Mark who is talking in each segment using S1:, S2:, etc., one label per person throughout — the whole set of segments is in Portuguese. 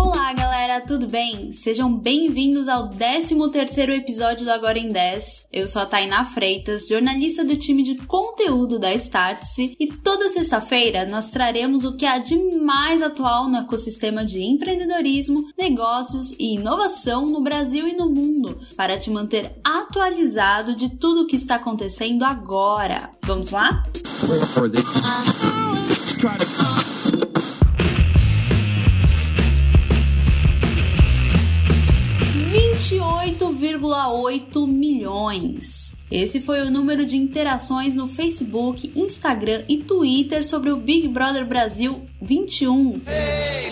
S1: Olá, galera, tudo bem? Sejam bem-vindos ao 13º episódio do Agora em 10. Eu sou a Tainá Freitas, jornalista do time de conteúdo da Startse, e toda sexta-feira nós traremos o que há de mais atual no ecossistema de empreendedorismo, negócios e inovação no Brasil e no mundo, para te manter atualizado de tudo o que está acontecendo agora. Vamos lá? 28,8 milhões. Esse foi o número de interações no Facebook, Instagram e Twitter sobre o Big Brother Brasil 21. Hey,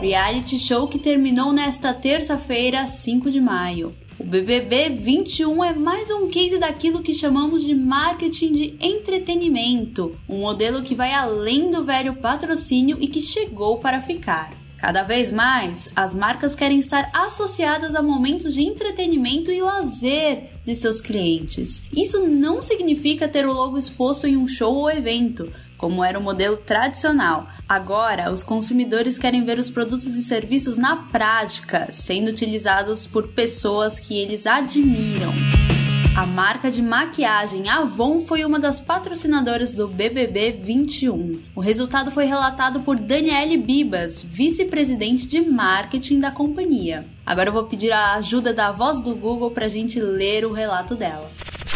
S1: Reality show que terminou nesta terça-feira, 5 de maio. O BBB 21 é mais um case daquilo que chamamos de marketing de entretenimento, um modelo que vai além do velho patrocínio e que chegou para ficar. Cada vez mais, as marcas querem estar associadas a momentos de entretenimento e lazer de seus clientes. Isso não significa ter o logo exposto em um show ou evento, como era o modelo tradicional. Agora, os consumidores querem ver os produtos e serviços na prática, sendo utilizados por pessoas que eles admiram. A marca de maquiagem Avon foi uma das patrocinadoras do BBB 21. O resultado foi relatado por Daniele Bibas, vice-presidente de marketing da companhia. Agora eu vou pedir a ajuda da voz do Google para a gente ler o relato dela.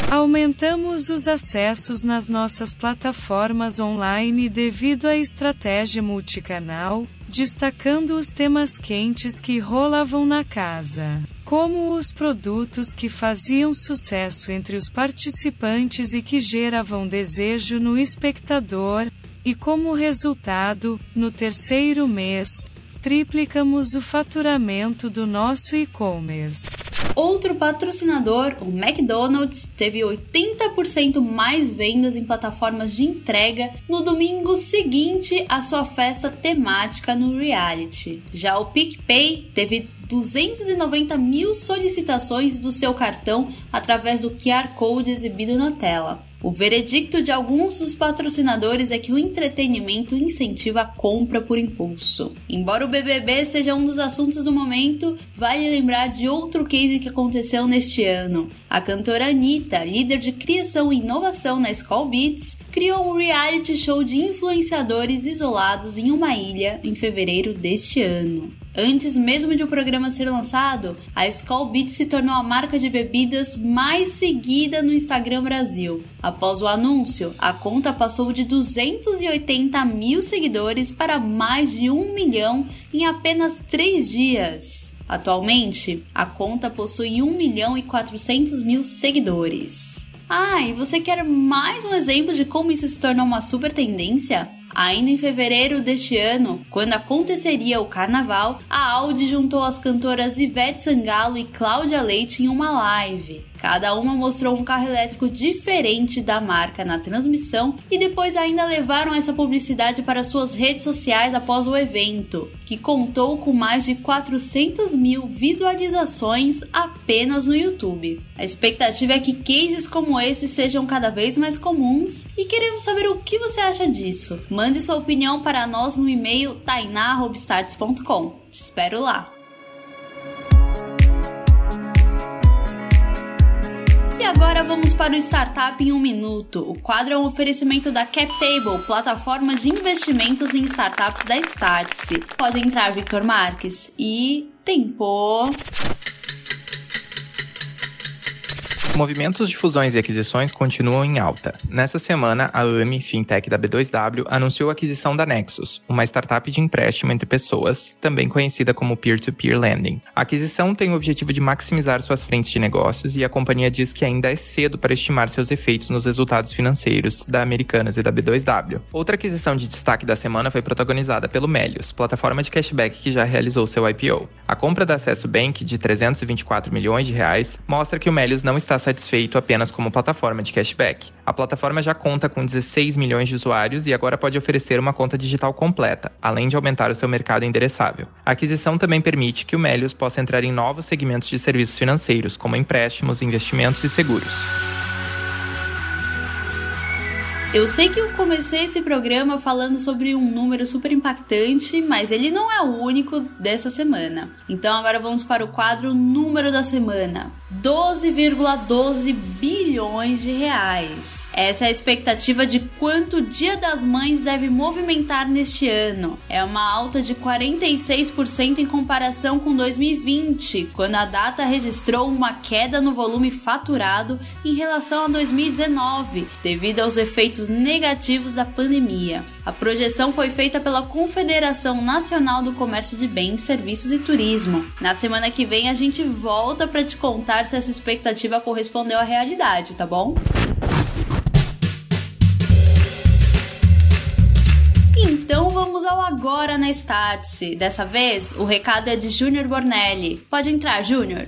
S2: Aumentamos os acessos nas nossas plataformas online devido à estratégia multicanal, destacando os temas quentes que rolavam na casa como os produtos que faziam sucesso entre os participantes e que geravam desejo no espectador, e como resultado, no terceiro mês, triplicamos o faturamento do nosso e-commerce.
S1: Outro patrocinador, o McDonald's, teve 80% mais vendas em plataformas de entrega no domingo seguinte à sua festa temática no reality. Já o PicPay teve 290 mil solicitações do seu cartão através do QR Code exibido na tela. O veredicto de alguns dos patrocinadores é que o entretenimento incentiva a compra por impulso. Embora o BBB seja um dos assuntos do momento, vale lembrar de outro case que aconteceu neste ano. A cantora Anitta, líder de criação e inovação na Skull Beats, criou um reality show de influenciadores isolados em uma ilha em fevereiro deste ano. Antes mesmo de o programa ser lançado, a Skull Beats se tornou a marca de bebidas mais seguida no Instagram Brasil. Após o anúncio, a conta passou de 280 mil seguidores para mais de um milhão em apenas três dias. Atualmente, a conta possui 1 milhão e 400 mil seguidores. Ah, e você quer mais um exemplo de como isso se tornou uma super tendência? Ainda em fevereiro deste ano, quando aconteceria o carnaval, a Audi juntou as cantoras Ivete Sangalo e Cláudia Leite em uma live. Cada uma mostrou um carro elétrico diferente da marca na transmissão e depois ainda levaram essa publicidade para suas redes sociais após o evento, que contou com mais de 400 mil visualizações apenas no YouTube. A expectativa é que cases como esse sejam cada vez mais comuns e queremos saber o que você acha disso. Mande sua opinião para nós no e-mail tainá.starts.com. Te espero lá! E agora vamos para o Startup em um Minuto. O quadro é um oferecimento da CapTable, plataforma de investimentos em startups da Startse. Pode entrar, Victor Marques. E tempo.
S3: Movimentos de fusões e aquisições continuam em alta. Nessa semana, a AMI, fintech da B2W, anunciou a aquisição da Nexus, uma startup de empréstimo entre pessoas, também conhecida como peer-to-peer -peer lending. A aquisição tem o objetivo de maximizar suas frentes de negócios e a companhia diz que ainda é cedo para estimar seus efeitos nos resultados financeiros da Americanas e da B2W. Outra aquisição de destaque da semana foi protagonizada pelo Melius, plataforma de cashback que já realizou seu IPO. A compra da Acesso Bank de 324 milhões de reais mostra que o Melius não está satisfeito apenas como plataforma de cashback. A plataforma já conta com 16 milhões de usuários e agora pode oferecer uma conta digital completa, além de aumentar o seu mercado endereçável. A aquisição também permite que o Melius possa entrar em novos segmentos de serviços financeiros, como empréstimos, investimentos e seguros.
S1: Eu sei que eu comecei esse programa falando sobre um número super impactante, mas ele não é o único dessa semana. Então agora vamos para o quadro Número da Semana. 12,12 bilhões de reais. Essa é a expectativa de quanto o Dia das Mães deve movimentar neste ano. É uma alta de 46% em comparação com 2020, quando a data registrou uma queda no volume faturado em relação a 2019, devido aos efeitos negativos da pandemia. A projeção foi feita pela Confederação Nacional do Comércio de Bens, Serviços e Turismo. Na semana que vem a gente volta para te contar se essa expectativa correspondeu à realidade, tá bom? Agora na Startse. Dessa vez, o recado é de Júnior Bornelli. Pode entrar, Júnior.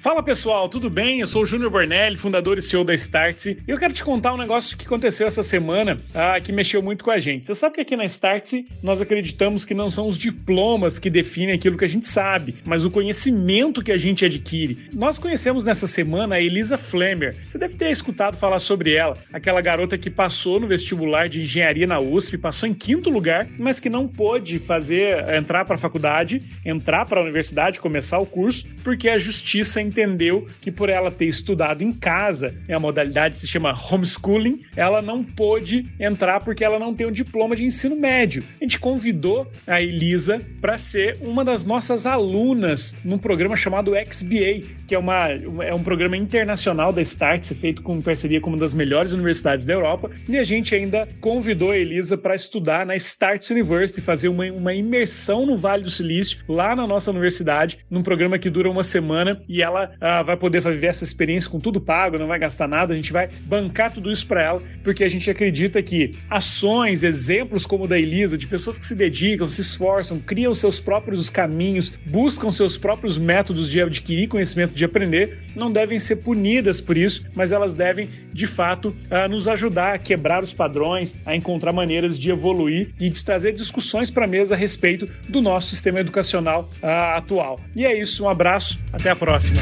S4: Fala pessoal, tudo bem? Eu sou o Júnior Bornelli, fundador e CEO da Startse, e eu quero te contar um negócio que aconteceu essa semana ah, que mexeu muito com a gente. Você sabe que aqui na Startse nós acreditamos que não são os diplomas que definem aquilo que a gente sabe, mas o conhecimento que a gente adquire. Nós conhecemos nessa semana a Elisa Flemmer. Você deve ter escutado falar sobre ela, aquela garota que passou no vestibular de engenharia na USP, passou em quinto lugar, mas que não pôde fazer entrar para a faculdade, entrar para a universidade, começar o curso, porque a justiça entendeu que por ela ter estudado em casa, a modalidade se chama homeschooling, ela não pôde entrar porque ela não tem um diploma de ensino médio. A gente convidou a Elisa para ser uma das nossas alunas num programa chamado XBA, que é, uma, é um programa internacional da Startse, feito com parceria com uma das melhores universidades da Europa, e a gente ainda convidou a Elisa para estudar na Startse University, fazer uma, uma imersão no Vale do Silício, lá na nossa universidade, num programa que dura uma semana, e ela uh, vai poder viver essa experiência com tudo pago, não vai gastar nada, a gente vai bancar tudo isso para ela, porque a gente acredita que ações, exemplos como o da Elisa, de pessoas que se dedicam, se esforçam, criam seus próprios caminhos, buscam seus próprios métodos de adquirir conhecimento, de aprender, não devem ser punidas por isso, mas elas devem, de fato, uh, nos ajudar a quebrar os padrões, a encontrar maneiras de evoluir e de trazer discussões para a mesa a respeito do nosso sistema educacional uh, atual. E é isso, um abraço, até a próxima.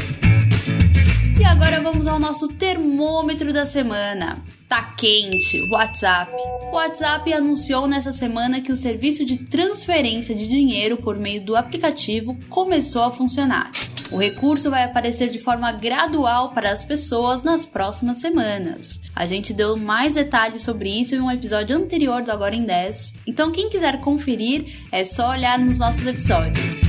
S1: E agora vamos ao nosso termômetro da semana. Tá quente, WhatsApp. O WhatsApp anunciou nessa semana que o serviço de transferência de dinheiro por meio do aplicativo começou a funcionar. O recurso vai aparecer de forma gradual para as pessoas nas próximas semanas. A gente deu mais detalhes sobre isso em um episódio anterior do Agora em 10, então quem quiser conferir é só olhar nos nossos episódios.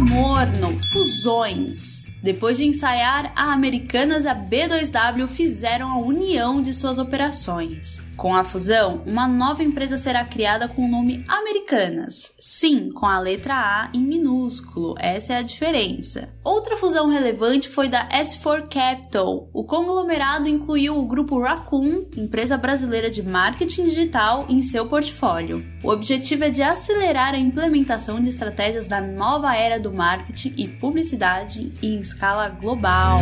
S1: Morno, fusões. Depois de ensaiar, a Americanas e a B2W fizeram a união de suas operações. Com a fusão, uma nova empresa será criada com o nome Americanas. Sim, com a letra A em minúsculo, essa é a diferença. Outra fusão relevante foi da S4 Capital. O conglomerado incluiu o grupo Raccoon, empresa brasileira de marketing digital, em seu portfólio. O objetivo é de acelerar a implementação de estratégias da nova era do marketing e publicidade em escala global.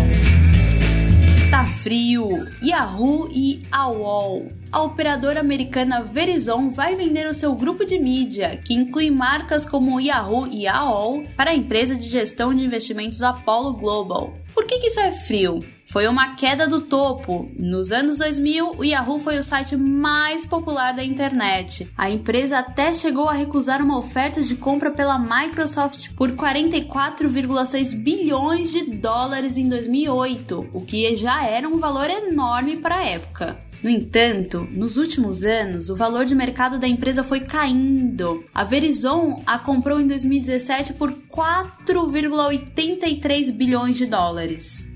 S1: Tá frio. Yahoo e AOL. A operadora americana Verizon vai vender o seu grupo de mídia, que inclui marcas como Yahoo e AOL, para a empresa de gestão de investimentos Apollo Global. Por que, que isso é frio? Foi uma queda do topo. Nos anos 2000, o Yahoo foi o site mais popular da internet. A empresa até chegou a recusar uma oferta de compra pela Microsoft por 44,6 bilhões de dólares em 2008, o que já era um valor enorme para a época. No entanto, nos últimos anos, o valor de mercado da empresa foi caindo. A Verizon a comprou em 2017 por 4,83 bilhões de dólares.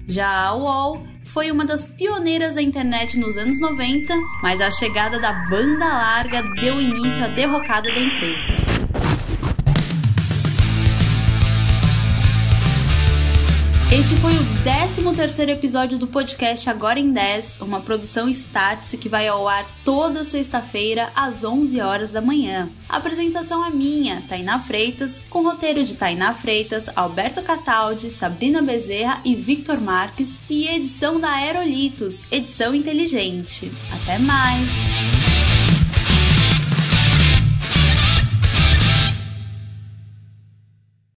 S1: Já a UOL foi uma das pioneiras da internet nos anos 90, mas a chegada da banda larga deu início à derrocada da empresa. Este foi o 13 episódio do podcast Agora em 10, uma produção Startse que vai ao ar toda sexta-feira às 11 horas da manhã. A apresentação é minha, Tainá Freitas, com roteiro de Tainá Freitas, Alberto Cataldi, Sabrina Bezerra e Victor Marques e edição da Aerolitos, edição inteligente. Até mais!